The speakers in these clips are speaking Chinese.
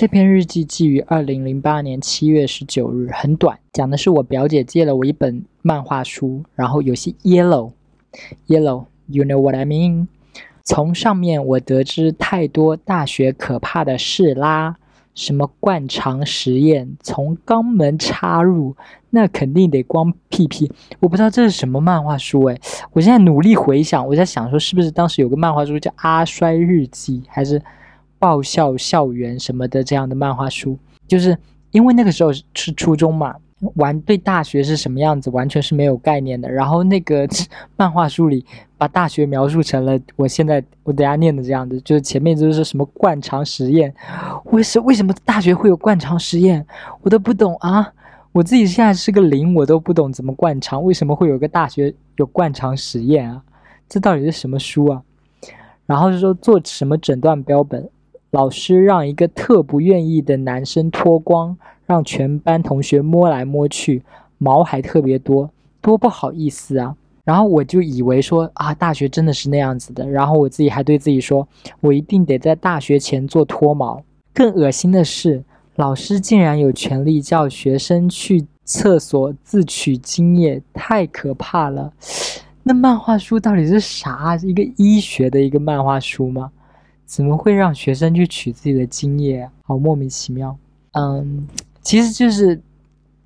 这篇日记记于二零零八年七月十九日，很短，讲的是我表姐借了我一本漫画书，然后有些 yellow，yellow，you know what I mean？从上面我得知太多大学可怕的事啦，什么灌肠实验，从肛门插入，那肯定得光屁屁。我不知道这是什么漫画书诶，我现在努力回想，我在想说是不是当时有个漫画书叫《阿衰日记》，还是？爆笑校园什么的这样的漫画书，就是因为那个时候是初中嘛，完对大学是什么样子完全是没有概念的。然后那个 漫画书里把大学描述成了我现在我等下念的这样子，就是前面就是什么灌肠实验，为什为什么大学会有灌肠实验，我都不懂啊！我自己现在是个零，我都不懂怎么灌肠，为什么会有个大学有灌肠实验啊？这到底是什么书啊？然后是说做什么诊断标本？老师让一个特不愿意的男生脱光，让全班同学摸来摸去，毛还特别多，多不好意思啊！然后我就以为说啊，大学真的是那样子的。然后我自己还对自己说，我一定得在大学前做脱毛。更恶心的是，老师竟然有权利叫学生去厕所自取精液，太可怕了！那漫画书到底是啥？一个医学的一个漫画书吗？怎么会让学生去取自己的精液？好莫名其妙。嗯，其实就是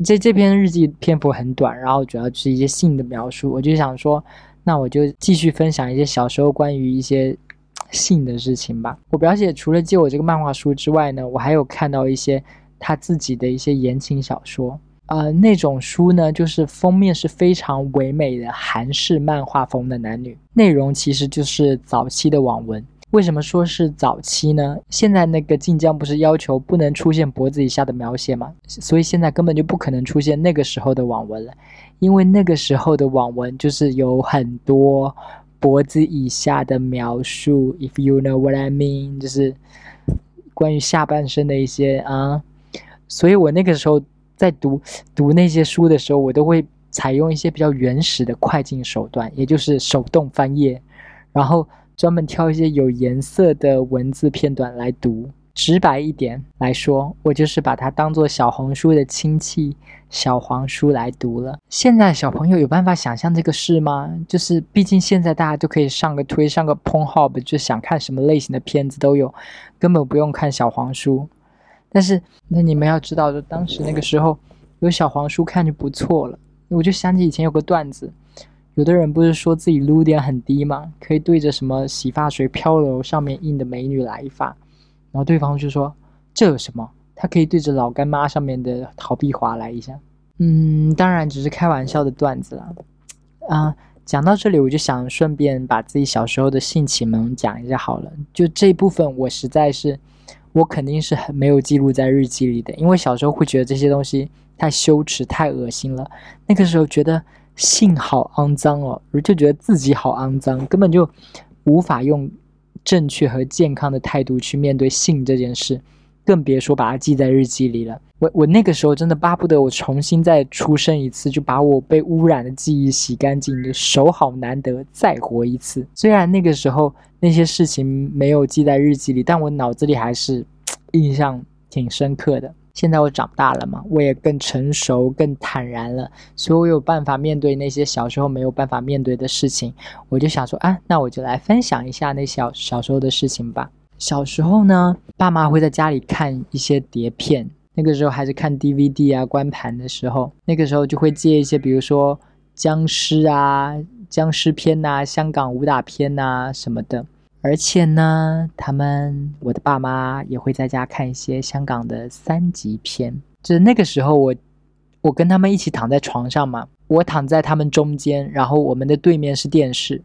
这这篇日记篇幅很短，然后主要是一些性的描述。我就想说，那我就继续分享一些小时候关于一些性的事情吧。我表姐除了借我这个漫画书之外呢，我还有看到一些她自己的一些言情小说。呃，那种书呢，就是封面是非常唯美的韩式漫画风的男女，内容其实就是早期的网文。为什么说是早期呢？现在那个晋江不是要求不能出现脖子以下的描写吗？所以现在根本就不可能出现那个时候的网文了，因为那个时候的网文就是有很多脖子以下的描述。If you know what I mean，就是关于下半身的一些啊。所以我那个时候在读读那些书的时候，我都会采用一些比较原始的快进手段，也就是手动翻页，然后。专门挑一些有颜色的文字片段来读，直白一点来说，我就是把它当做小红书的亲戚小黄书来读了。现在小朋友有办法想象这个事吗？就是毕竟现在大家都可以上个推，上个 Pornhub，就想看什么类型的片子都有，根本不用看小黄书。但是那你们要知道，就当时那个时候有小黄书看就不错了。我就想起以前有个段子。有的人不是说自己撸点很低吗？可以对着什么洗发水飘柔上面印的美女来一发，然后对方就说这有什么？他可以对着老干妈上面的陶碧华来一下。嗯，当然只是开玩笑的段子了。啊，讲到这里我就想顺便把自己小时候的性启蒙讲一下好了。就这一部分我实在是，我肯定是很没有记录在日记里的，因为小时候会觉得这些东西太羞耻、太恶心了。那个时候觉得。性好肮脏哦，我就觉得自己好肮脏，根本就无法用正确和健康的态度去面对性这件事，更别说把它记在日记里了。我我那个时候真的巴不得我重新再出生一次，就把我被污染的记忆洗干净，的手好难得，再活一次。虽然那个时候那些事情没有记在日记里，但我脑子里还是 印象挺深刻的。现在我长大了嘛，我也更成熟、更坦然了，所以我有办法面对那些小时候没有办法面对的事情。我就想说，啊，那我就来分享一下那小小时候的事情吧。小时候呢，爸妈会在家里看一些碟片，那个时候还是看 DVD 啊、光盘的时候，那个时候就会借一些，比如说僵尸啊、僵尸片呐、香港武打片呐什么的。而且呢，他们我的爸妈也会在家看一些香港的三级片。就是那个时候，我我跟他们一起躺在床上嘛，我躺在他们中间，然后我们的对面是电视。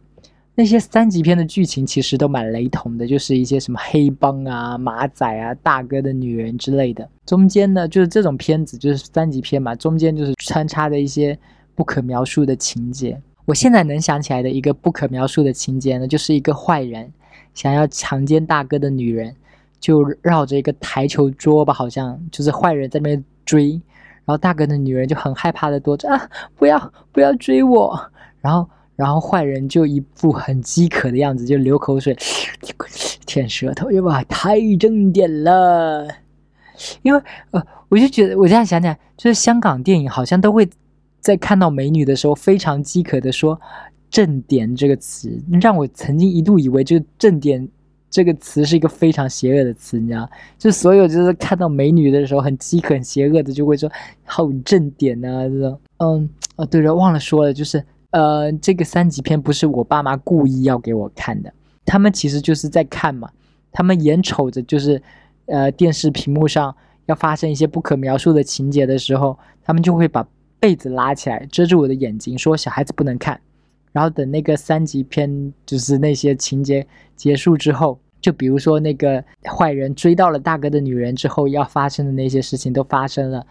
那些三级片的剧情其实都蛮雷同的，就是一些什么黑帮啊、马仔啊、大哥的女人之类的。中间呢，就是这种片子就是三级片嘛，中间就是穿插的一些不可描述的情节。我现在能想起来的一个不可描述的情节呢，就是一个坏人。想要强奸大哥的女人，就绕着一个台球桌吧，好像就是坏人在那边追，然后大哥的女人就很害怕的躲着啊，不要不要追我，然后然后坏人就一副很饥渴的样子，就流口水，舔舌头，哇，太正点了，因为呃，我就觉得我这样想想，就是香港电影好像都会在看到美女的时候非常饥渴的说“正点”这个词，让我曾经一度以为就“正点”这个词是一个非常邪恶的词，你知道？就所有就是看到美女的时候很饥渴、很邪恶的，就会说“好正点”啊这种。嗯，哦对了，忘了说了，就是呃，这个三级片不是我爸妈故意要给我看的，他们其实就是在看嘛，他们眼瞅着就是。呃，电视屏幕上要发生一些不可描述的情节的时候，他们就会把被子拉起来遮住我的眼睛，说小孩子不能看。然后等那个三级片，就是那些情节结束之后，就比如说那个坏人追到了大哥的女人之后，要发生的那些事情都发生了。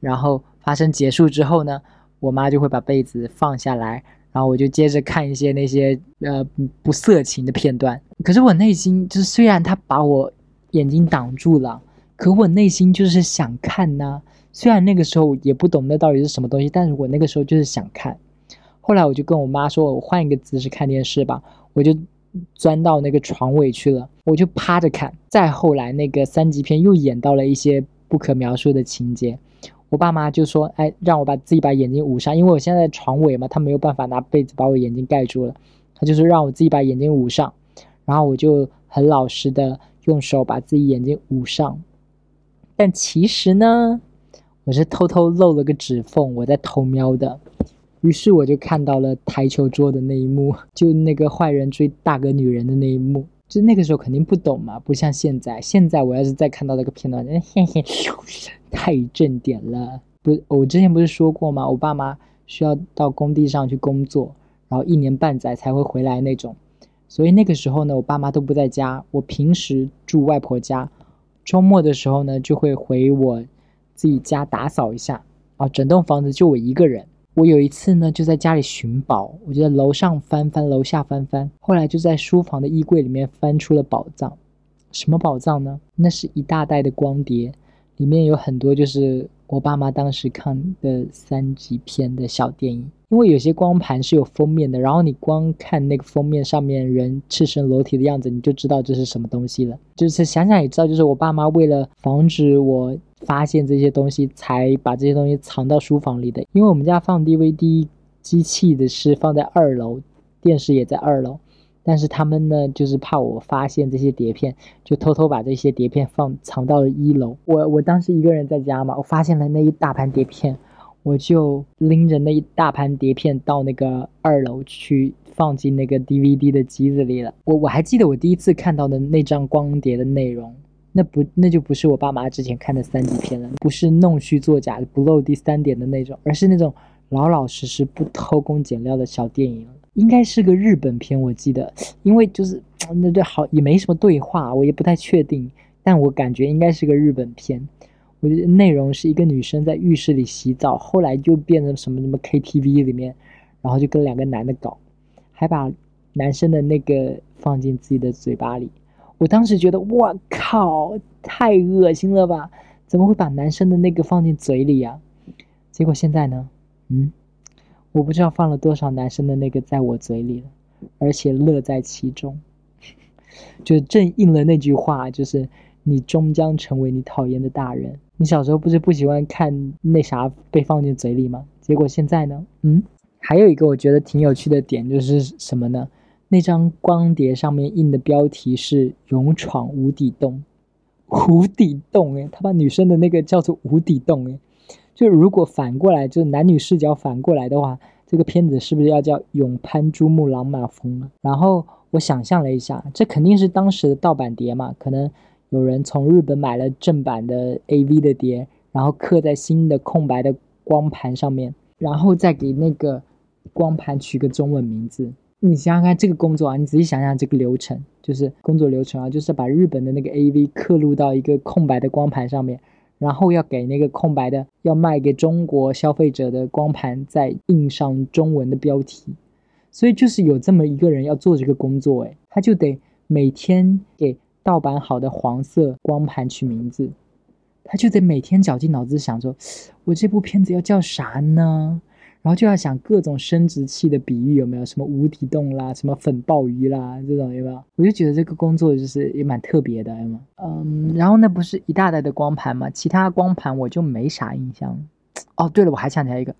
然后发生结束之后呢，我妈就会把被子放下来，然后我就接着看一些那些呃不色情的片段。可是我内心就是，虽然他把我。眼睛挡住了，可我内心就是想看呐。虽然那个时候也不懂那到底是什么东西，但是我那个时候就是想看。后来我就跟我妈说：“我换一个姿势看电视吧。”我就钻到那个床尾去了，我就趴着看。再后来，那个三级片又演到了一些不可描述的情节，我爸妈就说：“哎，让我把自己把眼睛捂上，因为我现在床尾嘛，他没有办法拿被子把我眼睛盖住了。他就是让我自己把眼睛捂上，然后我就很老实的。”用手把自己眼睛捂上，但其实呢，我是偷偷漏了个指缝，我在偷瞄的。于是我就看到了台球桌的那一幕，就那个坏人追大哥女人的那一幕。就那个时候肯定不懂嘛，不像现在。现在我要是再看到那个片段，嘿嘿，太正点了。不，我之前不是说过吗？我爸妈需要到工地上去工作，然后一年半载才会回来那种。所以那个时候呢，我爸妈都不在家。我平时住外婆家，周末的时候呢，就会回我自己家打扫一下。啊，整栋房子就我一个人。我有一次呢，就在家里寻宝，我就在楼上翻翻，楼下翻翻，后来就在书房的衣柜里面翻出了宝藏。什么宝藏呢？那是一大袋的光碟，里面有很多就是我爸妈当时看的三级片的小电影。因为有些光盘是有封面的，然后你光看那个封面上面人赤身裸体的样子，你就知道这是什么东西了。就是想想也知道，就是我爸妈为了防止我发现这些东西，才把这些东西藏到书房里的。因为我们家放 DVD 机器的是放在二楼，电视也在二楼，但是他们呢，就是怕我发现这些碟片，就偷偷把这些碟片放藏到了一楼。我我当时一个人在家嘛，我发现了那一大盘碟片。我就拎着那一大盘碟片到那个二楼去放进那个 DVD 的机子里了。我我还记得我第一次看到的那张光碟的内容，那不那就不是我爸妈之前看的三级片了，不是弄虚作假不露第三点的那种，而是那种老老实实不偷工减料的小电影应该是个日本片，我记得，因为就是那就好也没什么对话，我也不太确定，但我感觉应该是个日本片。我觉得内容是一个女生在浴室里洗澡，后来就变成什么什么 KTV 里面，然后就跟两个男的搞，还把男生的那个放进自己的嘴巴里。我当时觉得，我靠，太恶心了吧？怎么会把男生的那个放进嘴里呀？结果现在呢，嗯，我不知道放了多少男生的那个在我嘴里了，而且乐在其中，就正应了那句话，就是你终将成为你讨厌的大人。你小时候不是不喜欢看那啥被放进嘴里吗？结果现在呢？嗯，还有一个我觉得挺有趣的点就是什么呢？那张光碟上面印的标题是“勇闯无底洞”，无底洞诶，他把女生的那个叫做无底洞诶，就如果反过来，就是男女视角反过来的话，这个片子是不是要叫“勇攀珠穆朗玛峰”啊？然后我想象了一下，这肯定是当时的盗版碟嘛，可能。有人从日本买了正版的 AV 的碟，然后刻在新的空白的光盘上面，然后再给那个光盘取个中文名字。你想想看这个工作啊，你仔细想想这个流程，就是工作流程啊，就是把日本的那个 AV 刻录到一个空白的光盘上面，然后要给那个空白的要卖给中国消费者的光盘再印上中文的标题。所以就是有这么一个人要做这个工作，诶，他就得每天给。盗版好的黄色光盘取名字，他就得每天绞尽脑汁想说，我这部片子要叫啥呢？然后就要想各种生殖器的比喻有没有什么无底洞啦，什么粉鲍鱼啦这种有没有？我就觉得这个工作就是也蛮特别的，有吗？嗯，然后那不是一大袋的光盘吗？其他光盘我就没啥印象。哦，对了，我还想起来一个，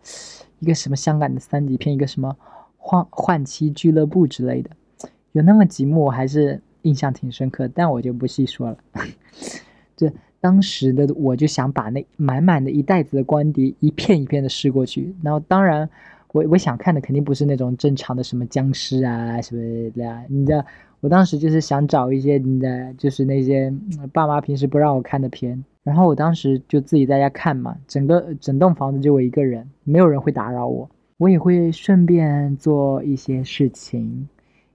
一个什么香港的三级片，一个什么换换妻俱乐部之类的，有那么几幕我还是印象挺深刻，但我就不细说了。这。当时的我就想把那满满的一袋子的光碟一片一片的试过去，然后当然我我想看的肯定不是那种正常的什么僵尸啊什么的，你知道，我当时就是想找一些你的就是那些爸妈平时不让我看的片，然后我当时就自己在家看嘛，整个整栋房子就我一个人，没有人会打扰我，我也会顺便做一些事情，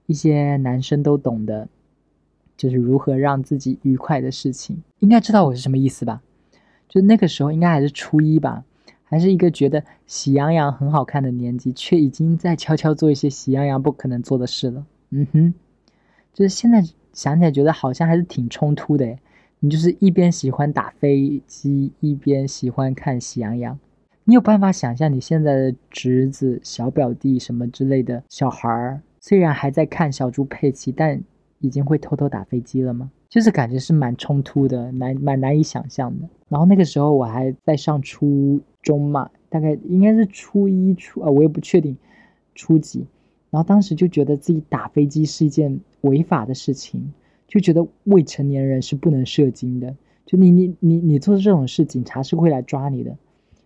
一些男生都懂的。就是如何让自己愉快的事情，应该知道我是什么意思吧？就那个时候应该还是初一吧，还是一个觉得喜羊羊很好看的年纪，却已经在悄悄做一些喜羊羊不可能做的事了。嗯哼，就是现在想起来觉得好像还是挺冲突的。你就是一边喜欢打飞机，一边喜欢看喜羊羊，你有办法想象你现在的侄子、小表弟什么之类的小孩儿，虽然还在看小猪佩奇，但。已经会偷偷打飞机了吗？就是感觉是蛮冲突的，难蛮难以想象的。然后那个时候我还在上初中嘛，大概应该是初一初啊，我也不确定初几。然后当时就觉得自己打飞机是一件违法的事情，就觉得未成年人是不能射精的。就你你你你做这种事，警察是会来抓你的。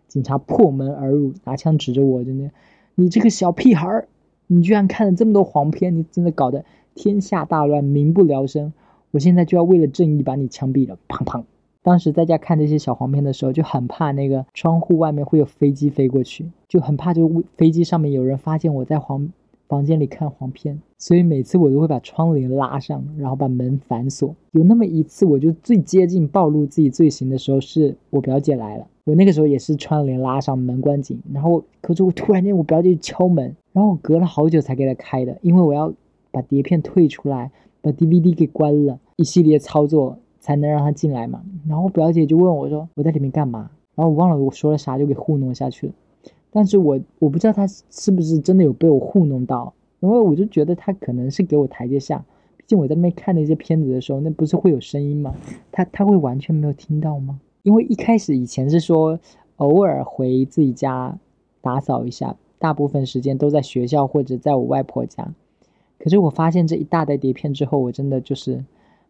警察破门而入，拿枪指着我，就那，你这个小屁孩儿，你居然看了这么多黄片，你真的搞得。天下大乱，民不聊生。我现在就要为了正义把你枪毙了！砰砰！当时在家看这些小黄片的时候，就很怕那个窗户外面会有飞机飞过去，就很怕就飞机上面有人发现我在黄房间里看黄片，所以每次我都会把窗帘拉上，然后把门反锁。有那么一次，我就最接近暴露自己罪行的时候，是我表姐来了。我那个时候也是窗帘拉上，门关紧，然后可是我突然间我表姐敲门，然后我隔了好久才给她开的，因为我要。把碟片退出来，把 DVD 给关了，一系列操作才能让他进来嘛。然后我表姐就问我说：“我在里面干嘛？”然后我忘了我说了啥，就给糊弄下去了。但是我我不知道他是不是真的有被我糊弄到，因为我就觉得他可能是给我台阶下。毕竟我在那边看那些片子的时候，那不是会有声音吗？他他会完全没有听到吗？因为一开始以前是说偶尔回自己家打扫一下，大部分时间都在学校或者在我外婆家。可是我发现这一大袋碟片之后，我真的就是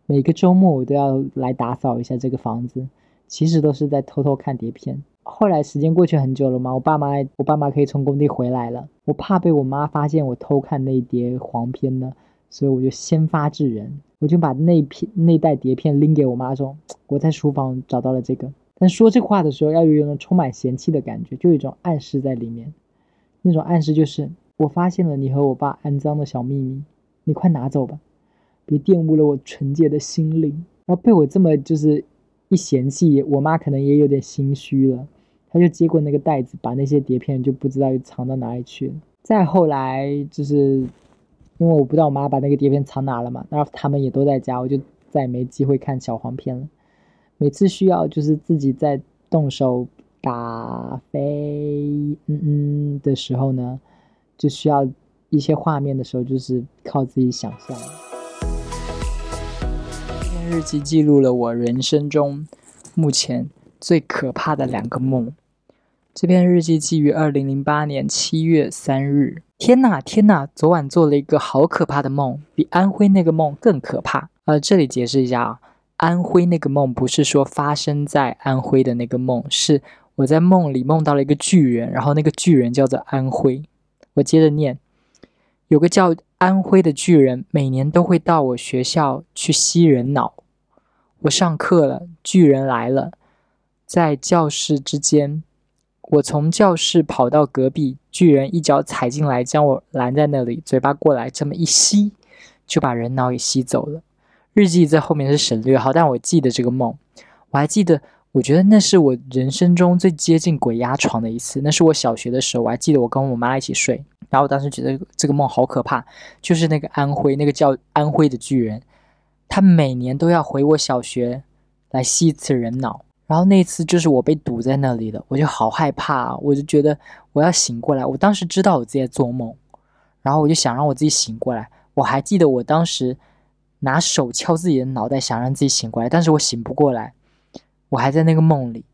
每个周末我都要来打扫一下这个房子，其实都是在偷偷看碟片。后来时间过去很久了嘛，我爸妈我爸妈可以从工地回来了，我怕被我妈发现我偷看那碟黄片呢，所以我就先发制人，我就把那片那袋碟片拎给我妈说，我在书房找到了这个。但说这话的时候要有一种充满嫌弃的感觉，就有一种暗示在里面，那种暗示就是。我发现了你和我爸肮脏的小秘密，你快拿走吧，别玷污了我纯洁的心灵。然后被我这么就是一嫌弃，我妈可能也有点心虚了，他就接过那个袋子，把那些碟片就不知道又藏到哪里去了。再后来就是因为我不知道我妈把那个碟片藏哪了嘛，然后他们也都在家，我就再也没机会看小黄片了。每次需要就是自己在动手打飞嗯嗯的时候呢。就需要一些画面的时候，就是靠自己想象。这篇日记记录了我人生中目前最可怕的两个梦。这篇日记记于二零零八年七月三日。天呐天呐！昨晚做了一个好可怕的梦，比安徽那个梦更可怕。呃，这里解释一下啊，安徽那个梦不是说发生在安徽的那个梦，是我在梦里梦到了一个巨人，然后那个巨人叫做安徽。我接着念，有个叫安徽的巨人，每年都会到我学校去吸人脑。我上课了，巨人来了，在教室之间，我从教室跑到隔壁，巨人一脚踩进来，将我拦在那里，嘴巴过来，这么一吸，就把人脑给吸走了。日记在后面是省略号，但我记得这个梦，我还记得。我觉得那是我人生中最接近鬼压床的一次。那是我小学的时候，我还记得我跟我妈一起睡，然后我当时觉得这个梦好可怕，就是那个安徽那个叫安徽的巨人，他每年都要回我小学来吸一次人脑。然后那次就是我被堵在那里的，我就好害怕，我就觉得我要醒过来。我当时知道我自己在做梦，然后我就想让我自己醒过来。我还记得我当时拿手敲自己的脑袋，想让自己醒过来，但是我醒不过来，我还在那个梦里。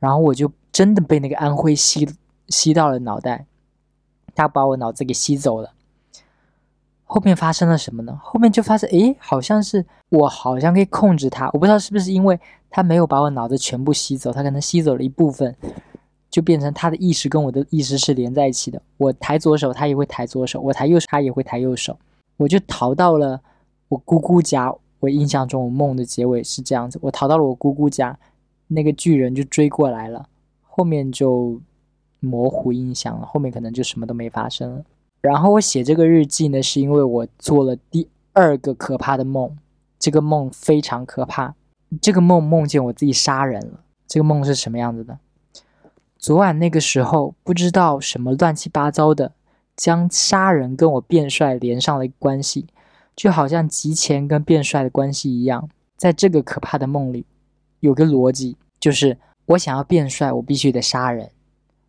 然后我就真的被那个安徽吸吸到了脑袋，他把我脑子给吸走了。后面发生了什么呢？后面就发现，诶，好像是我好像可以控制它。我不知道是不是因为他没有把我脑子全部吸走，他可能吸走了一部分，就变成他的意识跟我的意识是连在一起的。我抬左手，他也会抬左手；我抬右手，他也会抬右手。我就逃到了我姑姑家。我印象中，我梦的结尾是这样子：我逃到了我姑姑家，那个巨人就追过来了。后面就模糊印象了，后面可能就什么都没发生了。然后我写这个日记呢，是因为我做了第二个可怕的梦，这个梦非常可怕。这个梦梦见我自己杀人了。这个梦是什么样子的？昨晚那个时候，不知道什么乱七八糟的，将杀人跟我变帅连上了一个关系，就好像集钱跟变帅的关系一样。在这个可怕的梦里，有个逻辑，就是我想要变帅，我必须得杀人。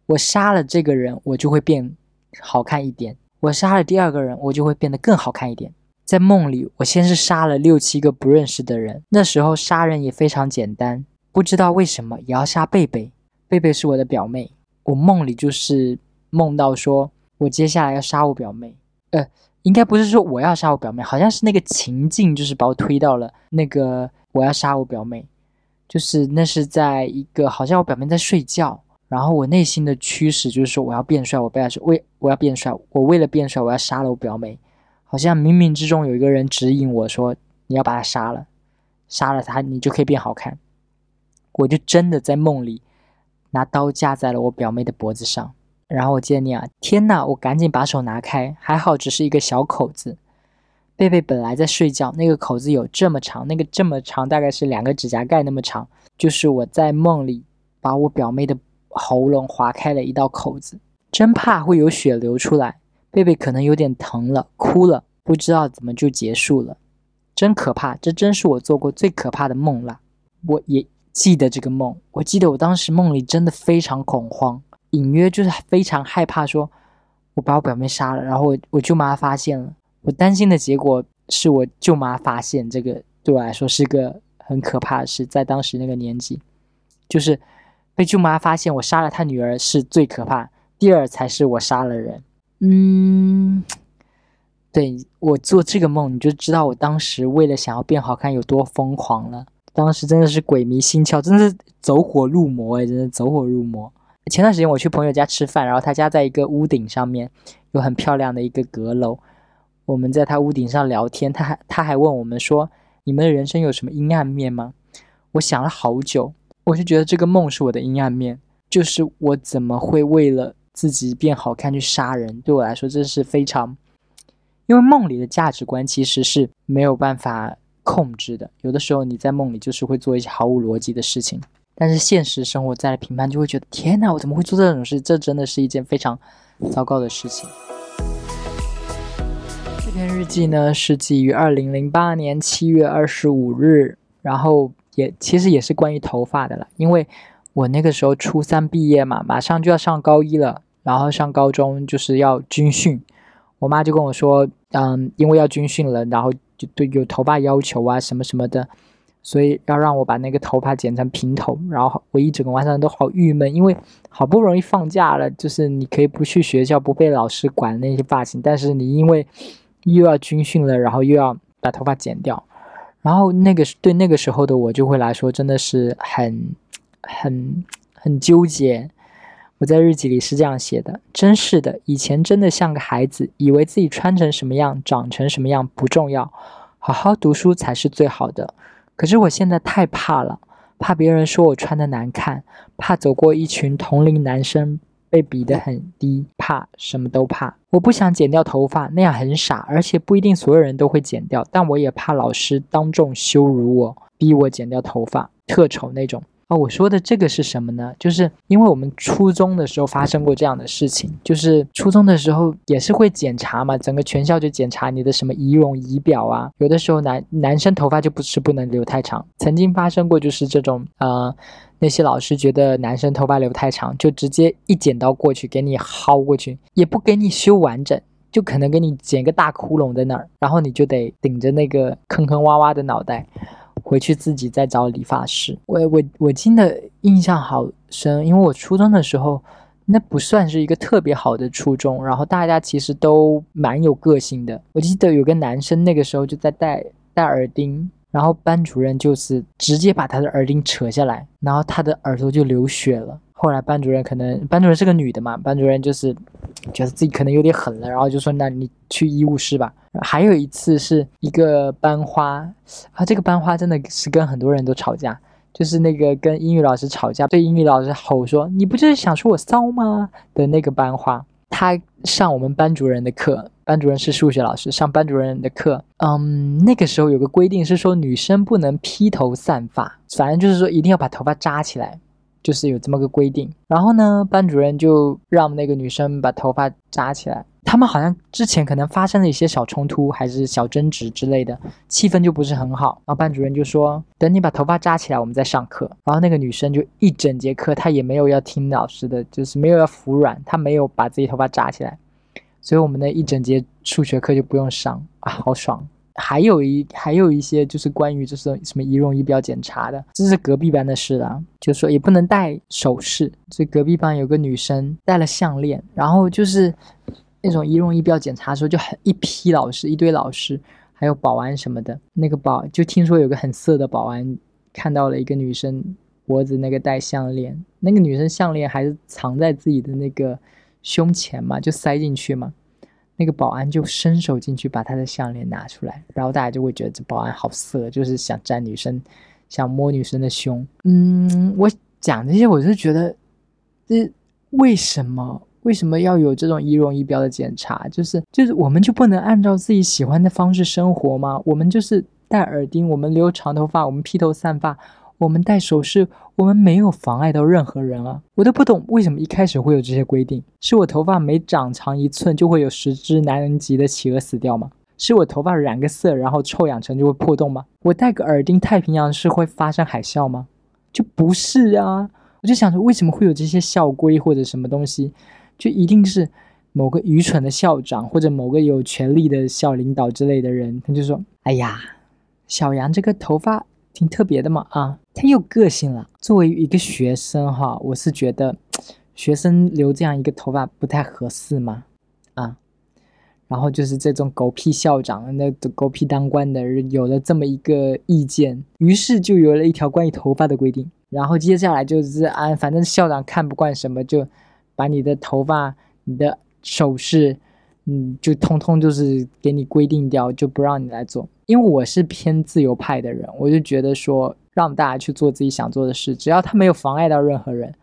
我杀了这个人，我就会变好看一点。我杀了第二个人，我就会变得更好看一点。在梦里，我先是杀了六七个不认识的人。那时候杀人也非常简单，不知道为什么也要杀贝贝。贝贝是我的表妹。我梦里就是梦到说我接下来要杀我表妹。呃，应该不是说我要杀我表妹，好像是那个情境就是把我推到了那个我要杀我表妹，就是那是在一个好像我表妹在睡觉。然后我内心的驱使就是说我要变帅，我不要是为我要变帅，我为了变帅我要杀了我表妹，好像冥冥之中有一个人指引我说你要把他杀了，杀了他你就可以变好看。我就真的在梦里拿刀架在了我表妹的脖子上，然后我见你啊，天呐，我赶紧把手拿开，还好只是一个小口子。贝贝本来在睡觉，那个口子有这么长，那个这么长大概是两个指甲盖那么长，就是我在梦里把我表妹的。喉咙划开了一道口子，真怕会有血流出来。贝贝可能有点疼了，哭了，不知道怎么就结束了，真可怕！这真是我做过最可怕的梦了。我也记得这个梦，我记得我当时梦里真的非常恐慌，隐约就是非常害怕，说我把我表妹杀了，然后我我舅妈发现了，我担心的结果是我舅妈发现，这个对我来说是个很可怕的事，在当时那个年纪，就是。被舅妈发现我杀了她女儿是最可怕，第二才是我杀了人。嗯，对我做这个梦，你就知道我当时为了想要变好看有多疯狂了。当时真的是鬼迷心窍，真的是走火入魔哎，真的走火入魔。前段时间我去朋友家吃饭，然后他家在一个屋顶上面，有很漂亮的一个阁楼。我们在他屋顶上聊天，他还他还问我们说：“你们的人生有什么阴暗面吗？”我想了好久。我就觉得这个梦是我的阴暗面，就是我怎么会为了自己变好看去杀人？对我来说，这是非常，因为梦里的价值观其实是没有办法控制的。有的时候你在梦里就是会做一些毫无逻辑的事情，但是现实生活再来评判，就会觉得天哪，我怎么会做这种事？这真的是一件非常糟糕的事情。这篇日记呢是记于二零零八年七月二十五日，然后。也其实也是关于头发的了，因为我那个时候初三毕业嘛，马上就要上高一了，然后上高中就是要军训，我妈就跟我说，嗯，因为要军训了，然后就对有头发要求啊什么什么的，所以要让我把那个头发剪成平头，然后我一整个晚上都好郁闷，因为好不容易放假了，就是你可以不去学校，不被老师管那些发型，但是你因为又要军训了，然后又要把头发剪掉。然后那个对那个时候的我就会来说，真的是很、很、很纠结。我在日记里是这样写的：真是的，以前真的像个孩子，以为自己穿成什么样、长成什么样不重要，好好读书才是最好的。可是我现在太怕了，怕别人说我穿的难看，怕走过一群同龄男生。被比得很低，怕什么都怕。我不想剪掉头发，那样很傻，而且不一定所有人都会剪掉。但我也怕老师当众羞辱我，逼我剪掉头发，特丑那种。哦，我说的这个是什么呢？就是因为我们初中的时候发生过这样的事情，就是初中的时候也是会检查嘛，整个全校就检查你的什么仪容仪表啊。有的时候男男生头发就不是不能留太长，曾经发生过就是这种呃。那些老师觉得男生头发留太长，就直接一剪刀过去给你薅过去，也不给你修完整，就可能给你剪个大窟窿在那儿，然后你就得顶着那个坑坑洼洼的脑袋。回去自己再找理发师。我我我真的印象好深，因为我初中的时候，那不算是一个特别好的初中，然后大家其实都蛮有个性的。我记得有个男生那个时候就在戴戴耳钉，然后班主任就是直接把他的耳钉扯下来，然后他的耳朵就流血了。后来班主任可能班主任是个女的嘛，班主任就是觉得自己可能有点狠了，然后就说：“那你去医务室吧。”还有一次是一个班花啊，这个班花真的是跟很多人都吵架，就是那个跟英语老师吵架，对英语老师吼说：“你不就是想说我骚吗？”的那个班花，她上我们班主任的课，班主任是数学老师，上班主任的课，嗯，那个时候有个规定是说女生不能披头散发，反正就是说一定要把头发扎起来。就是有这么个规定，然后呢，班主任就让那个女生把头发扎起来。他们好像之前可能发生了一些小冲突，还是小争执之类的，气氛就不是很好。然后班主任就说：“等你把头发扎起来，我们再上课。”然后那个女生就一整节课，她也没有要听老师的，就是没有要服软，她没有把自己头发扎起来，所以我们的一整节数学课就不用上啊，好爽。还有一还有一些就是关于就是什么仪容仪表检查的，这是隔壁班的事了。就说也不能戴首饰，所以隔壁班有个女生戴了项链，然后就是那种仪容仪表检查的时候，就很一批老师，一堆老师，还有保安什么的。那个保就听说有个很色的保安看到了一个女生脖子那个戴项链，那个女生项链还是藏在自己的那个胸前嘛，就塞进去嘛。那个保安就伸手进去把他的项链拿出来，然后大家就会觉得这保安好色，就是想占女生，想摸女生的胸。嗯，我讲这些，我是觉得，这为什么为什么要有这种仪容仪表的检查？就是就是我们就不能按照自己喜欢的方式生活吗？我们就是戴耳钉，我们留长头发，我们披头散发。我们戴首饰，我们没有妨碍到任何人啊！我都不懂为什么一开始会有这些规定。是我头发每长长一寸就会有十只男人级的企鹅死掉吗？是我头发染个色然后臭氧层就会破洞吗？我戴个耳钉，太平洋是会发生海啸吗？就不是啊！我就想着为什么会有这些校规或者什么东西，就一定是某个愚蠢的校长或者某个有权力的校领导之类的人，他就说：“哎呀，小杨这个头发。”挺特别的嘛啊，他有个性了。作为一个学生哈，我是觉得学生留这样一个头发不太合适嘛啊。然后就是这种狗屁校长，那狗屁当官的人有了这么一个意见，于是就有了一条关于头发的规定。然后接下来就是啊，反正校长看不惯什么，就把你的头发、你的首饰，嗯，就通通就是给你规定掉，就不让你来做。因为我是偏自由派的人，我就觉得说让大家去做自己想做的事，只要他没有妨碍到任何人，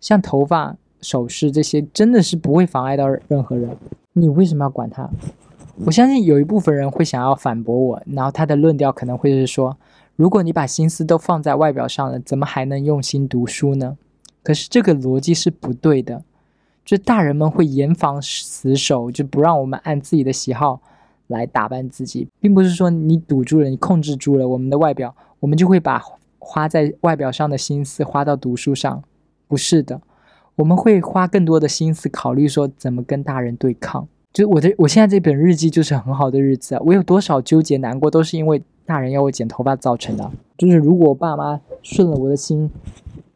像头发、首饰这些，真的是不会妨碍到任何人。你为什么要管他？我相信有一部分人会想要反驳我，然后他的论调可能会是说：如果你把心思都放在外表上了，怎么还能用心读书呢？可是这个逻辑是不对的，就大人们会严防死守，就不让我们按自己的喜好。来打扮自己，并不是说你堵住了，你控制住了我们的外表，我们就会把花在外表上的心思花到读书上。不是的，我们会花更多的心思考虑说怎么跟大人对抗。就我的，我现在这本日记就是很好的日子啊！我有多少纠结难过，都是因为大人要我剪头发造成的。就是如果我爸妈顺了我的心，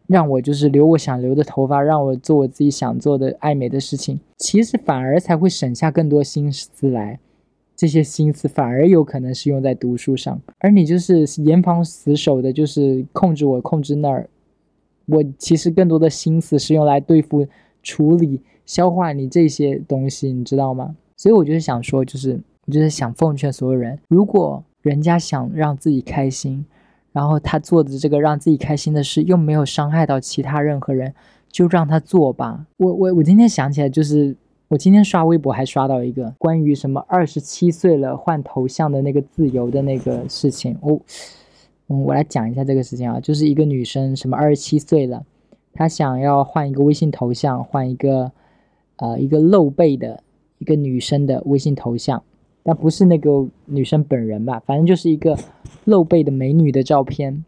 让我就是留我想留的头发，让我做我自己想做的爱美的事情，其实反而才会省下更多心思来。这些心思反而有可能是用在读书上，而你就是严防死守的，就是控制我，控制那儿。我其实更多的心思是用来对付、处理、消化你这些东西，你知道吗？所以我就是想说，就是我就是想奉劝所有人，如果人家想让自己开心，然后他做的这个让自己开心的事又没有伤害到其他任何人，就让他做吧。我我我今天想起来就是。我今天刷微博还刷到一个关于什么二十七岁了换头像的那个自由的那个事情。哦，嗯，我来讲一下这个事情啊，就是一个女生什么二十七岁了，她想要换一个微信头像，换一个呃一个露背的一个女生的微信头像，但不是那个女生本人吧，反正就是一个露背的美女的照片。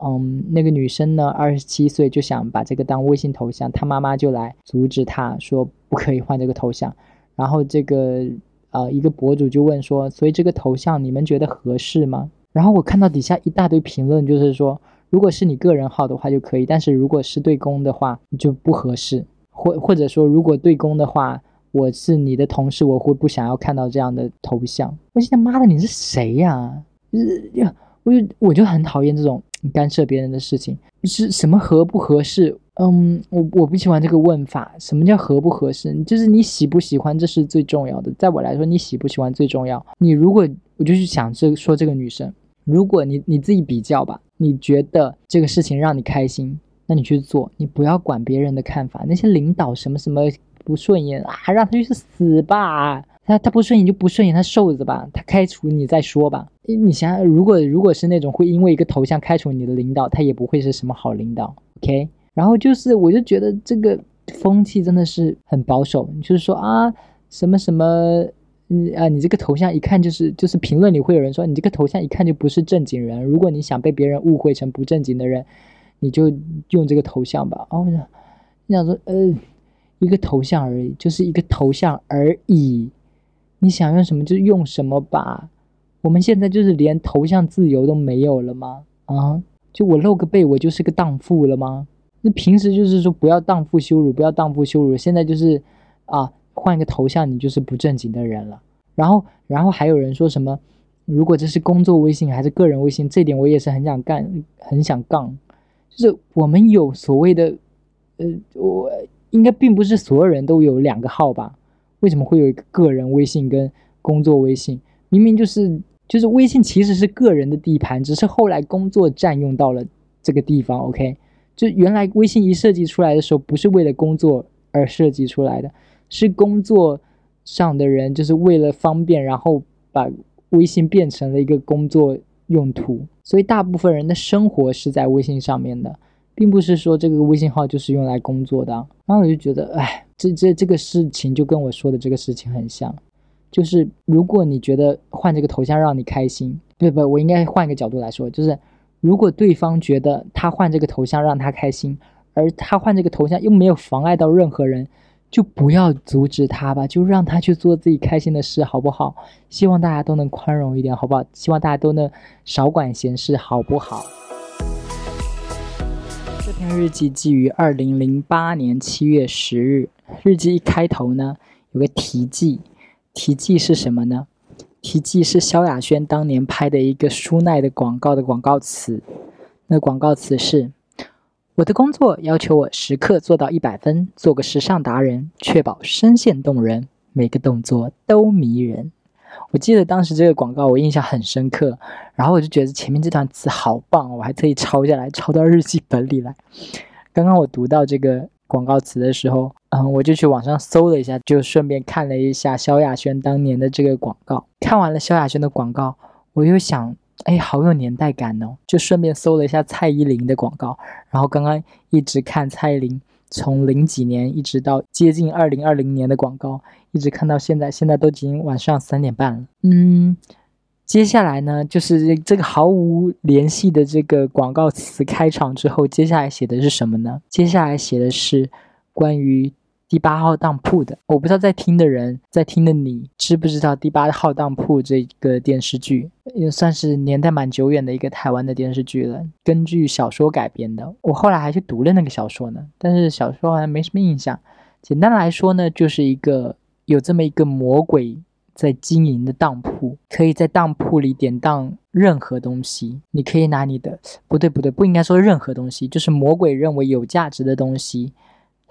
嗯，那个女生呢，二十七岁就想把这个当微信头像，她妈妈就来阻止她说不可以换这个头像。然后这个呃一个博主就问说，所以这个头像你们觉得合适吗？然后我看到底下一大堆评论，就是说如果是你个人号的话就可以，但是如果是对公的话就不合适，或或者说如果对公的话，我是你的同事，我会不想要看到这样的头像。我心想妈的你是谁呀？就是呀。我就我就很讨厌这种干涉别人的事情，是什么合不合适？嗯，我我不喜欢这个问法。什么叫合不合适？就是你喜不喜欢，这是最重要的。在我来说，你喜不喜欢最重要。你如果我就去想这说这个女生，如果你你自己比较吧，你觉得这个事情让你开心，那你去做，你不要管别人的看法。那些领导什么什么不顺眼啊，让他去死吧。他他不顺眼就不顺眼，他受着吧，他开除你再说吧。你想想，如果如果是那种会因为一个头像开除你的领导，他也不会是什么好领导。OK，然后就是我就觉得这个风气真的是很保守，就是说啊什么什么，嗯啊你这个头像一看就是就是评论里会有人说你这个头像一看就不是正经人，如果你想被别人误会成不正经的人，你就用这个头像吧。哦，你想说呃一个头像而已，就是一个头像而已。你想用什么就用什么吧，我们现在就是连头像自由都没有了吗？啊，就我露个背，我就是个荡妇了吗？那平时就是说不要荡妇羞辱，不要荡妇羞辱，现在就是啊，换个头像你就是不正经的人了。然后，然后还有人说什么，如果这是工作微信还是个人微信，这点我也是很想干，很想杠。就是我们有所谓的，呃，我应该并不是所有人都有两个号吧。为什么会有一个个人微信跟工作微信？明明就是就是微信其实是个人的地盘，只是后来工作占用到了这个地方。OK，就原来微信一设计出来的时候，不是为了工作而设计出来的，是工作上的人就是为了方便，然后把微信变成了一个工作用途。所以大部分人的生活是在微信上面的，并不是说这个微信号就是用来工作的。然后我就觉得，哎。这这这个事情就跟我说的这个事情很像，就是如果你觉得换这个头像让你开心，对不？我应该换一个角度来说，就是如果对方觉得他换这个头像让他开心，而他换这个头像又没有妨碍到任何人，就不要阻止他吧，就让他去做自己开心的事，好不好？希望大家都能宽容一点，好不好？希望大家都能少管闲事，好不好？这篇日记记于二零零八年七月十日。日记一开头呢，有个题记，题记是什么呢？题记是萧亚轩当年拍的一个舒奈的广告的广告词。那广告词是：我的工作要求我时刻做到一百分，做个时尚达人，确保声线动人，每个动作都迷人。我记得当时这个广告我印象很深刻，然后我就觉得前面这段词好棒，我还特意抄下来，抄到日记本里来。刚刚我读到这个。广告词的时候，嗯，我就去网上搜了一下，就顺便看了一下萧亚轩当年的这个广告。看完了萧亚轩的广告，我又想，哎，好有年代感哦，就顺便搜了一下蔡依林的广告。然后刚刚一直看蔡依林从零几年一直到接近二零二零年的广告，一直看到现在，现在都已经晚上三点半了。嗯，接下来呢，就是这个毫无联系的这个广告词开场之后，接下来写的是什么呢？接下来写的是。关于第八号当铺的，我不知道在听的人，在听的你知不知道第八号当铺这个电视剧，也算是年代蛮久远的一个台湾的电视剧了，根据小说改编的。我后来还去读了那个小说呢，但是小说好像没什么印象。简单来说呢，就是一个有这么一个魔鬼在经营的当铺，可以在当铺里典当任何东西。你可以拿你的，不对不对，不应该说任何东西，就是魔鬼认为有价值的东西。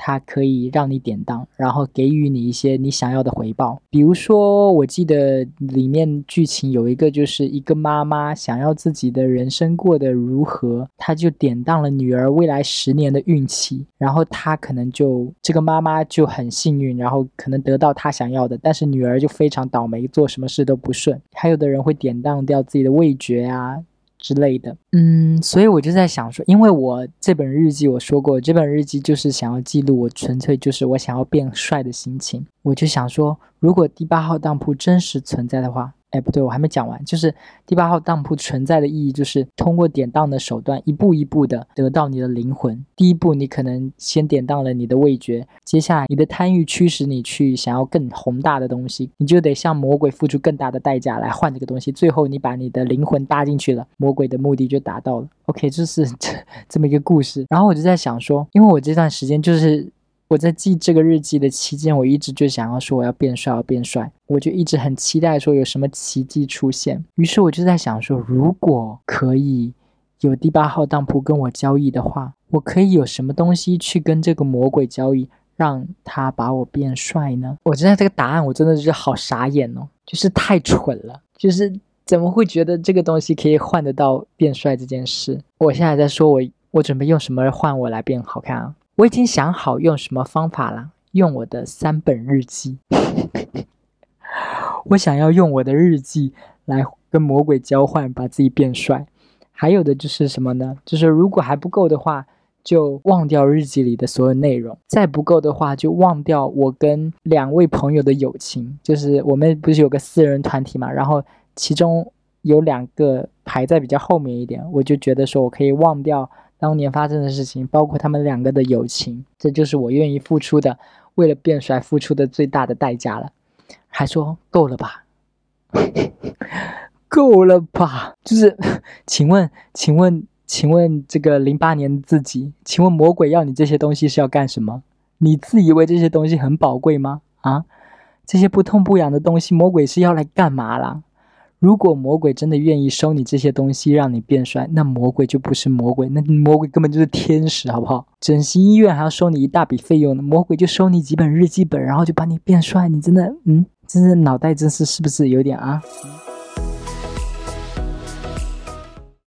它可以让你典当，然后给予你一些你想要的回报。比如说，我记得里面剧情有一个，就是一个妈妈想要自己的人生过得如何，她就典当了女儿未来十年的运气，然后她可能就这个妈妈就很幸运，然后可能得到她想要的，但是女儿就非常倒霉，做什么事都不顺。还有的人会典当掉自己的味觉啊。之类的，嗯，所以我就在想说，因为我这本日记我说过，这本日记就是想要记录我纯粹就是我想要变帅的心情。我就想说，如果第八号当铺真实存在的话，哎，不对，我还没讲完。就是第八号当铺存在的意义，就是通过典当的手段，一步一步的得到你的灵魂。第一步，你可能先典当了你的味觉，接下来你的贪欲驱使你去想要更宏大的东西，你就得向魔鬼付出更大的代价来换这个东西。最后，你把你的灵魂搭进去了，魔鬼的目的就达到了。OK，这是这 这么一个故事。然后我就在想说，因为我这段时间就是。我在记这个日记的期间，我一直就想要说我要变帅，要变帅，我就一直很期待说有什么奇迹出现。于是我就在想说，如果可以有第八号当铺跟我交易的话，我可以有什么东西去跟这个魔鬼交易，让他把我变帅呢？我知道这个答案我真的是好傻眼哦，就是太蠢了，就是怎么会觉得这个东西可以换得到变帅这件事？我现在在说我我准备用什么换我来变好看啊？我已经想好用什么方法了，用我的三本日记。我想要用我的日记来跟魔鬼交换，把自己变帅。还有的就是什么呢？就是如果还不够的话，就忘掉日记里的所有内容；再不够的话，就忘掉我跟两位朋友的友情。就是我们不是有个四人团体嘛，然后其中有两个排在比较后面一点，我就觉得说我可以忘掉。当年发生的事情，包括他们两个的友情，这就是我愿意付出的，为了变帅付出的最大的代价了。还说够了吧？够了吧？就是，请问，请问，请问这个零八年的自己，请问魔鬼要你这些东西是要干什么？你自以为这些东西很宝贵吗？啊，这些不痛不痒的东西，魔鬼是要来干嘛啦？如果魔鬼真的愿意收你这些东西让你变帅，那魔鬼就不是魔鬼，那魔鬼根本就是天使，好不好？整形医院还要收你一大笔费用呢，魔鬼就收你几本日记本，然后就把你变帅，你真的，嗯，真的脑袋真是是不是有点啊？